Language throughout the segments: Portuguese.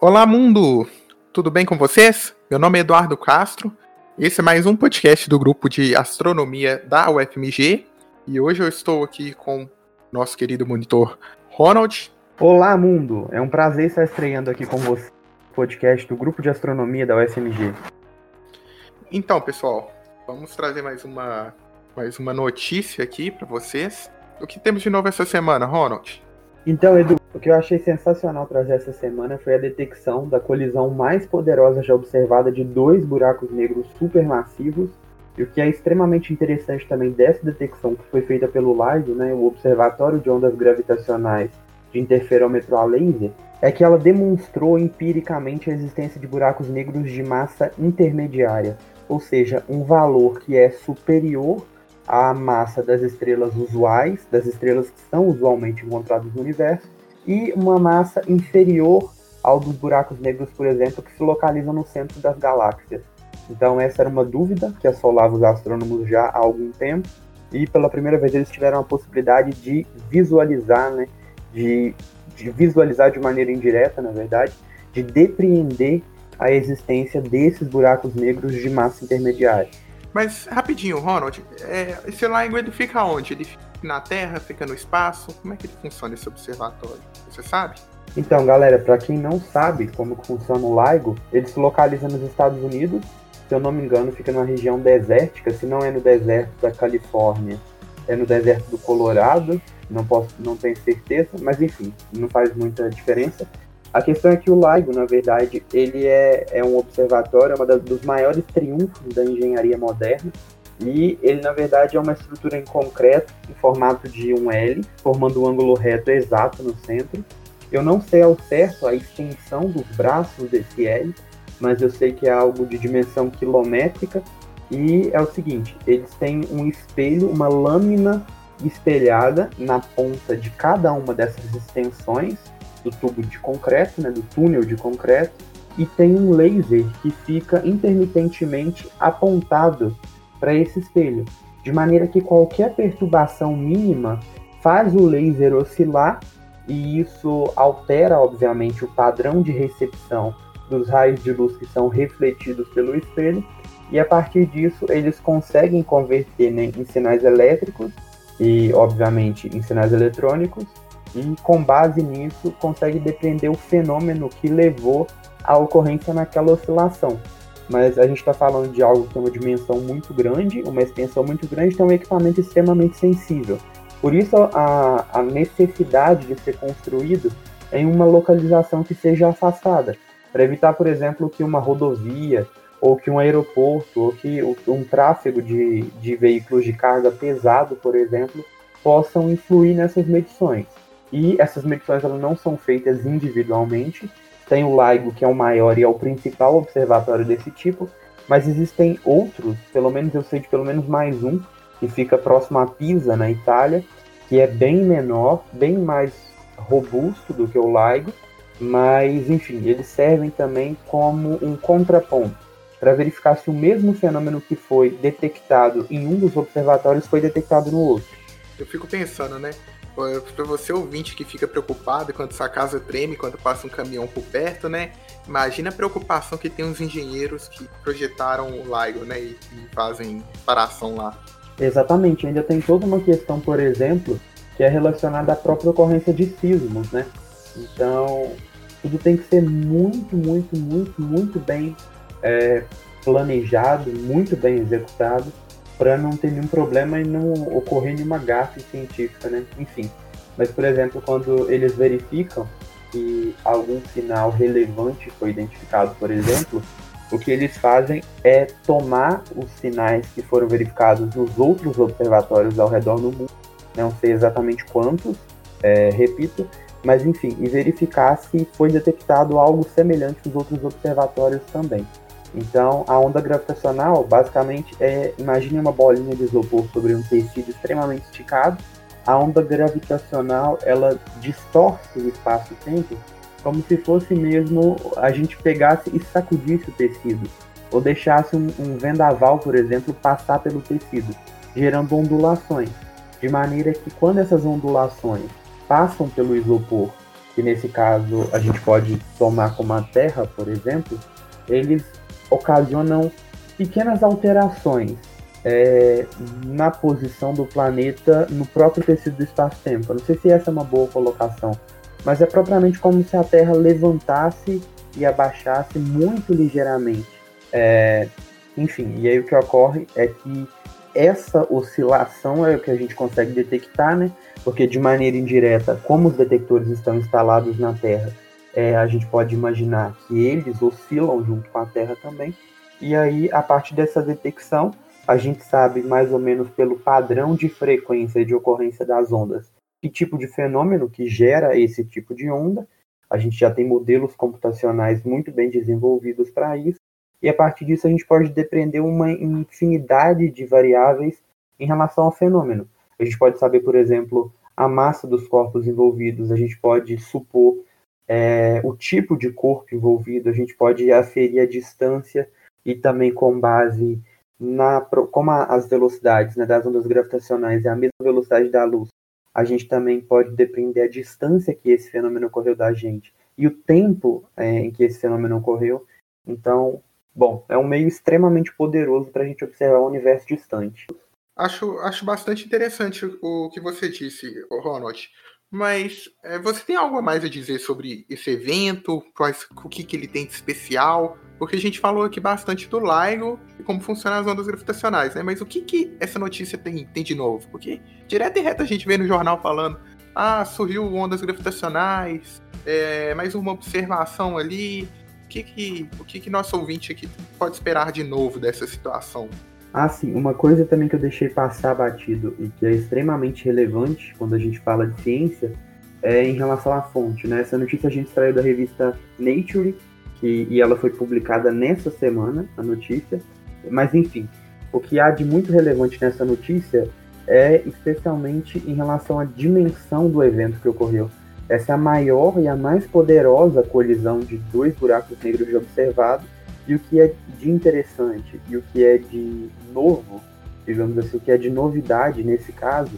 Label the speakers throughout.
Speaker 1: Olá, mundo! Tudo bem com vocês? Meu nome é Eduardo Castro. Esse é mais um podcast do grupo de astronomia da UFMG. E hoje eu estou aqui com nosso querido monitor Ronald.
Speaker 2: Olá, mundo! É um prazer estar estreando aqui com você no podcast do grupo de astronomia da UFMG.
Speaker 1: Então, pessoal, vamos trazer mais uma, mais uma notícia aqui para vocês. O que temos de novo essa semana, Ronald?
Speaker 2: Então, Edu, o que eu achei sensacional trazer essa semana foi a detecção da colisão mais poderosa já observada de dois buracos negros supermassivos. E o que é extremamente interessante também dessa detecção, que foi feita pelo LIGO, né, o Observatório de Ondas Gravitacionais de Interferômetro a Laser, é que ela demonstrou empiricamente a existência de buracos negros de massa intermediária, ou seja, um valor que é superior à massa das estrelas usuais, das estrelas que são usualmente encontradas no universo, e uma massa inferior ao dos buracos negros, por exemplo, que se localizam no centro das galáxias. Então essa era uma dúvida que assolava os astrônomos já há algum tempo, e pela primeira vez eles tiveram a possibilidade de visualizar, né, de, de visualizar de maneira indireta, na verdade, de depreender a existência desses buracos negros de massa intermediária.
Speaker 1: Mas rapidinho, Ronald, é, esse ele fica onde? Ele fica na Terra, fica no espaço? Como é que ele funciona esse observatório? Você sabe?
Speaker 2: Então, galera, para quem não sabe como funciona o LIGO, ele se localiza nos Estados Unidos. Se eu não me engano, fica numa região desértica. Se não é no deserto da Califórnia, é no deserto do Colorado. Não posso, não tenho certeza, mas enfim, não faz muita diferença. A questão é que o LIGO, na verdade, ele é, é um observatório, é um dos maiores triunfos da engenharia moderna. E ele, na verdade, é uma estrutura em concreto, em formato de um L, formando um ângulo reto exato no centro. Eu não sei ao certo a extensão dos braços desse L, mas eu sei que é algo de dimensão quilométrica. E é o seguinte: eles têm um espelho, uma lâmina espelhada na ponta de cada uma dessas extensões do tubo de concreto, né, do túnel de concreto, e tem um laser que fica intermitentemente apontado para esse espelho, de maneira que qualquer perturbação mínima faz o laser oscilar e isso altera, obviamente, o padrão de recepção dos raios de luz que são refletidos pelo espelho, e a partir disso eles conseguem converter né, em sinais elétricos e, obviamente, em sinais eletrônicos, e com base nisso consegue depreender o fenômeno que levou à ocorrência naquela oscilação. Mas a gente está falando de algo que tem uma dimensão muito grande, uma extensão muito grande, é um equipamento extremamente sensível. Por isso a, a necessidade de ser construído em uma localização que seja afastada, para evitar, por exemplo, que uma rodovia ou que um aeroporto ou que um tráfego de, de veículos de carga pesado, por exemplo, possam influir nessas medições. E essas medições elas não são feitas individualmente. Tem o LIGO, que é o maior e é o principal observatório desse tipo, mas existem outros, pelo menos eu sei de pelo menos mais um, que fica próximo a Pisa, na Itália, que é bem menor, bem mais robusto do que o LIGO, mas enfim, eles servem também como um contraponto para verificar se o mesmo fenômeno que foi detectado em um dos observatórios foi detectado no outro.
Speaker 1: Eu fico pensando, né? Para você ouvinte que fica preocupado quando sua casa treme, quando passa um caminhão por perto, né? Imagina a preocupação que tem os engenheiros que projetaram o LIGO, né? E, e fazem reparação lá.
Speaker 2: Exatamente, ainda tem toda uma questão, por exemplo, que é relacionada à própria ocorrência de sismos, né? Então, tudo tem que ser muito, muito, muito, muito bem é, planejado, muito bem executado para não ter nenhum problema e não ocorrer nenhuma gafe científica, né? Enfim. Mas, por exemplo, quando eles verificam que algum sinal relevante foi identificado, por exemplo, o que eles fazem é tomar os sinais que foram verificados nos outros observatórios ao redor do mundo, não sei exatamente quantos, é, repito, mas enfim, e verificar se foi detectado algo semelhante nos outros observatórios também. Então, a onda gravitacional, basicamente, é imagine uma bolinha de isopor sobre um tecido extremamente esticado. A onda gravitacional, ela distorce o espaço-tempo como se fosse mesmo a gente pegasse e sacudisse o tecido, ou deixasse um, um vendaval, por exemplo, passar pelo tecido, gerando ondulações, de maneira que quando essas ondulações passam pelo isopor que nesse caso a gente pode tomar como a Terra, por exemplo, eles ocasionam pequenas alterações é, na posição do planeta no próprio tecido do espaço-tempo. Não sei se essa é uma boa colocação, mas é propriamente como se a Terra levantasse e abaixasse muito ligeiramente. É, enfim, e aí o que ocorre é que essa oscilação é o que a gente consegue detectar, né? Porque de maneira indireta, como os detectores estão instalados na Terra, é, a gente pode imaginar que eles oscilam junto com a Terra também. E aí, a partir dessa detecção, a gente sabe mais ou menos pelo padrão de frequência de ocorrência das ondas que tipo de fenômeno que gera esse tipo de onda. A gente já tem modelos computacionais muito bem desenvolvidos para isso. E a partir disso a gente pode depreender uma infinidade de variáveis em relação ao fenômeno. A gente pode saber, por exemplo, a massa dos corpos envolvidos, a gente pode supor é, o tipo de corpo envolvido, a gente pode aferir a distância e também com base na como as velocidades né, das ondas gravitacionais é a mesma velocidade da luz, a gente também pode depender a distância que esse fenômeno ocorreu da gente e o tempo é, em que esse fenômeno ocorreu. Então, bom, é um meio extremamente poderoso para a gente observar o universo distante.
Speaker 1: Acho, acho bastante interessante o que você disse, Ronald. Mas é, você tem algo a mais a dizer sobre esse evento? Quais, o que, que ele tem de especial? Porque a gente falou aqui bastante do LIGO e como funcionam as ondas gravitacionais, né? Mas o que, que essa notícia tem, tem de novo? Porque direto e reto a gente vê no jornal falando ah, surgiu ondas gravitacionais, é, mais uma observação ali. O que, que, o que, que nosso ouvinte aqui pode esperar de novo dessa situação?
Speaker 2: Ah, sim, uma coisa também que eu deixei passar batido e que é extremamente relevante quando a gente fala de ciência é em relação à fonte, né? Essa notícia a gente extraiu da revista Nature que, e ela foi publicada nessa semana, a notícia. Mas enfim, o que há de muito relevante nessa notícia é especialmente em relação à dimensão do evento que ocorreu. Essa é a maior e a mais poderosa colisão de dois buracos negros observados e o que é de interessante e o que é de novo, digamos assim, o que é de novidade nesse caso,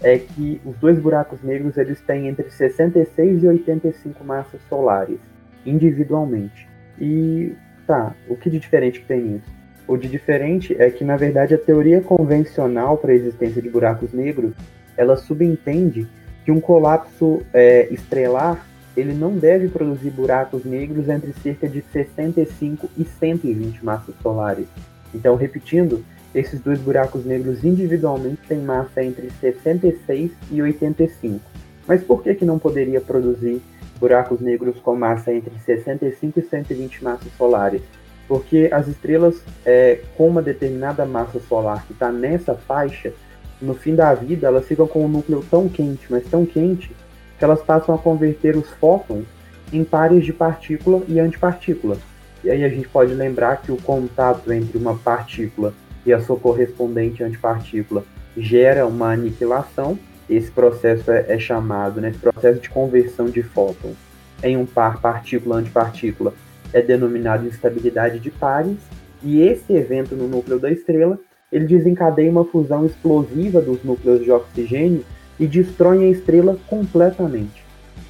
Speaker 2: é que os dois buracos negros eles têm entre 66 e 85 massas solares, individualmente. E tá, o que de diferente que tem nisso? O de diferente é que, na verdade, a teoria convencional para a existência de buracos negros, ela subentende que um colapso é, estrelar ele não deve produzir buracos negros entre cerca de 65 e 120 massas solares. Então, repetindo, esses dois buracos negros individualmente têm massa entre 66 e 85. Mas por que, que não poderia produzir buracos negros com massa entre 65 e 120 massas solares? Porque as estrelas é, com uma determinada massa solar que está nessa faixa, no fim da vida, elas ficam com um núcleo tão quente, mas tão quente, que elas passam a converter os fótons em pares de partícula e antipartícula. E aí a gente pode lembrar que o contato entre uma partícula e a sua correspondente antipartícula gera uma aniquilação. Esse processo é, é chamado, né, esse processo de conversão de fótons em um par partícula-antipartícula é denominado instabilidade de pares. E esse evento no núcleo da estrela ele desencadeia uma fusão explosiva dos núcleos de oxigênio e destroem a estrela completamente.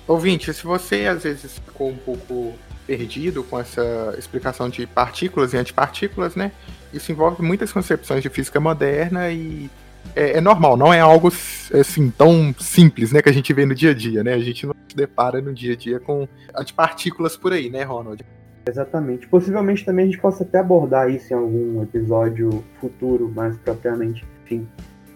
Speaker 1: Ouvinte, se você às vezes ficou um pouco perdido com essa explicação de partículas e antipartículas, né? Isso envolve muitas concepções de física moderna e é, é, normal, não é algo assim tão simples, né, que a gente vê no dia a dia, né? A gente não se depara no dia a dia com antipartículas por aí, né, Ronald?
Speaker 2: Exatamente. Possivelmente também a gente possa até abordar isso em algum episódio futuro, mais propriamente. Enfim,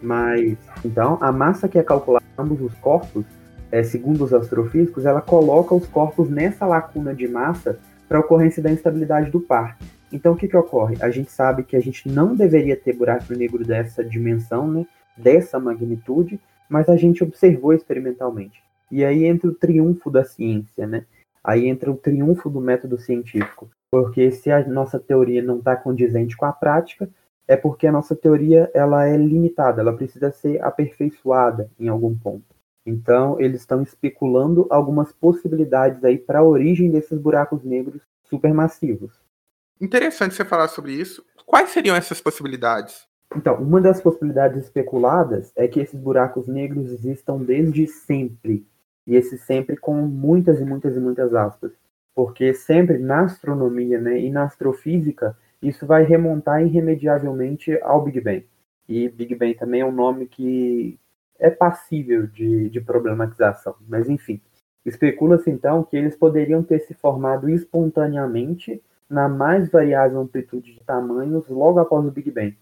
Speaker 2: mas, então, a massa que é calculada ambos os corpos, é, segundo os astrofísicos, ela coloca os corpos nessa lacuna de massa para ocorrência da instabilidade do par. Então, o que, que ocorre? A gente sabe que a gente não deveria ter buraco negro dessa dimensão, né, dessa magnitude, mas a gente observou experimentalmente. E aí entra o triunfo da ciência, né? Aí entra o triunfo do método científico. Porque se a nossa teoria não está condizente com a prática, é porque a nossa teoria ela é limitada, ela precisa ser aperfeiçoada em algum ponto. Então, eles estão especulando algumas possibilidades aí para a origem desses buracos negros supermassivos.
Speaker 1: Interessante você falar sobre isso. Quais seriam essas possibilidades?
Speaker 2: Então, uma das possibilidades especuladas é que esses buracos negros existam desde sempre E esse sempre com muitas e muitas e muitas aspas. Porque sempre na astronomia né, e na astrofísica, isso vai remontar irremediavelmente ao Big Bang. E Big Bang também é um nome que é passível de, de problematização. Mas enfim, especula-se então que eles poderiam ter se formado espontaneamente na mais variável amplitude de tamanhos logo após o Big Bang.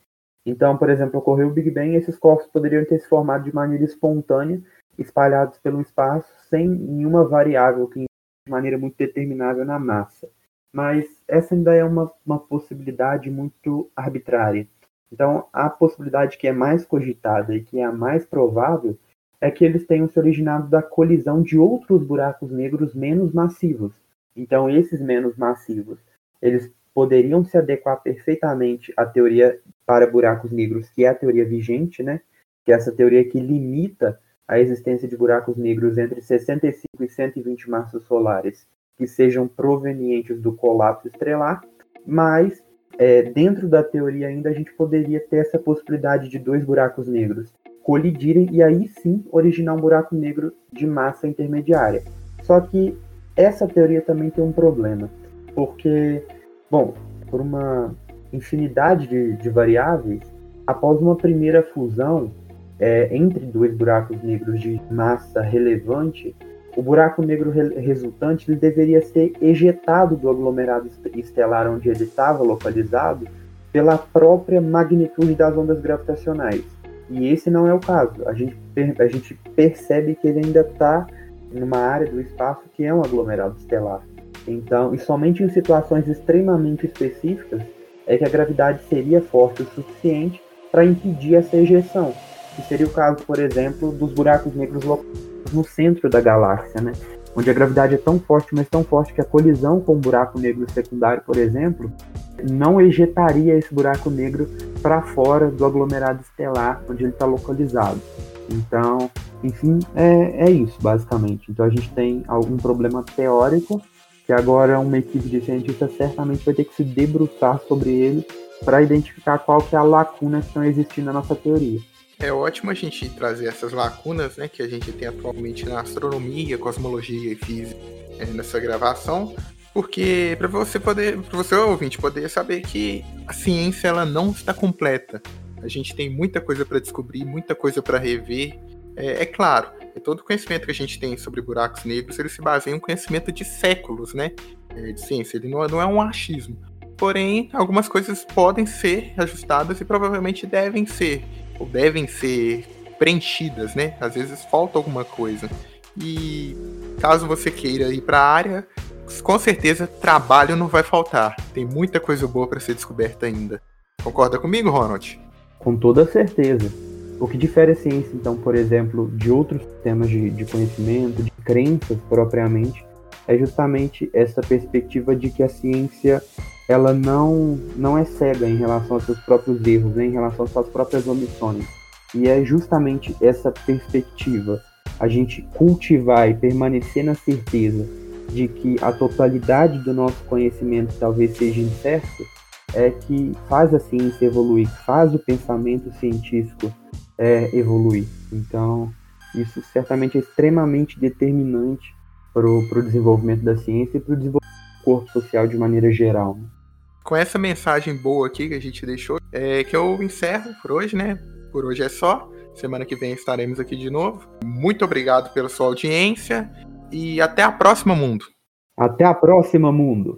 Speaker 2: Então, por exemplo, ocorreu o Big Bang e esses corpos poderiam ter se formado de maneira espontânea, espalhados pelo espaço, sem nenhuma variável que de maneira muito determinável na massa. Mas essa ainda é uma, uma possibilidade muito arbitrária. Então, a possibilidade que é mais cogitada e que é a mais provável é que eles tenham se originado da colisão de outros buracos negros menos massivos. Então, esses menos massivos, eles poderiam se adequar perfeitamente à teoria para buracos negros, que é a teoria vigente, né? Que é essa teoria que limita a existência de buracos negros entre 65 e 120 massas solares que sejam provenientes do colapso estrelar, mas é, dentro da teoria ainda a gente poderia ter essa possibilidade de dois buracos negros colidirem e aí sim originar um buraco negro de massa intermediária. Só que essa teoria também tem um problema, porque Bom, por uma infinidade de, de variáveis, após uma primeira fusão é, entre dois buracos negros de massa relevante, o buraco negro re resultante ele deveria ser ejetado do aglomerado estelar onde ele estava localizado pela própria magnitude das ondas gravitacionais. E esse não é o caso. A gente, a gente percebe que ele ainda está numa área do espaço que é um aglomerado estelar. Então, e somente em situações extremamente específicas é que a gravidade seria forte o suficiente para impedir essa ejeção, que seria o caso, por exemplo, dos buracos negros no centro da galáxia, né? onde a gravidade é tão forte, mas tão forte que a colisão com um buraco negro secundário, por exemplo, não ejetaria esse buraco negro para fora do aglomerado estelar onde ele está localizado. Então, enfim, é, é isso, basicamente. Então a gente tem algum problema teórico que agora uma equipe de cientistas certamente vai ter que se debruçar sobre ele para identificar qual que é a lacuna que estão existindo na nossa teoria.
Speaker 1: É ótimo a gente trazer essas lacunas né, que a gente tem atualmente na astronomia, cosmologia e física é, nessa gravação, porque para você poder, para você ouvinte poder saber que a ciência ela não está completa. A gente tem muita coisa para descobrir, muita coisa para rever. É, é, claro, todo o conhecimento que a gente tem sobre buracos negros, ele se baseia em um conhecimento de séculos, né? É, de ciência, ele não, não é um achismo. Porém, algumas coisas podem ser ajustadas e provavelmente devem ser, ou devem ser preenchidas, né? Às vezes falta alguma coisa. E caso você queira ir para a área, com certeza trabalho não vai faltar. Tem muita coisa boa para ser descoberta ainda. Concorda comigo, Ronald?
Speaker 2: Com toda certeza. O que difere a ciência, então, por exemplo, de outros sistemas de, de conhecimento, de crenças propriamente, é justamente essa perspectiva de que a ciência ela não, não é cega em relação aos seus próprios erros, né, em relação às suas próprias omissões. E é justamente essa perspectiva, a gente cultivar e permanecer na certeza de que a totalidade do nosso conhecimento talvez seja incerto, é que faz a ciência evoluir, faz o pensamento científico é, evoluir. Então, isso certamente é extremamente determinante para o desenvolvimento da ciência e para o desenvolvimento do corpo social de maneira geral. Né?
Speaker 1: Com essa mensagem boa aqui que a gente deixou, é que eu encerro por hoje, né? Por hoje é só. Semana que vem estaremos aqui de novo. Muito obrigado pela sua audiência e até a próxima, mundo.
Speaker 2: Até a próxima, mundo.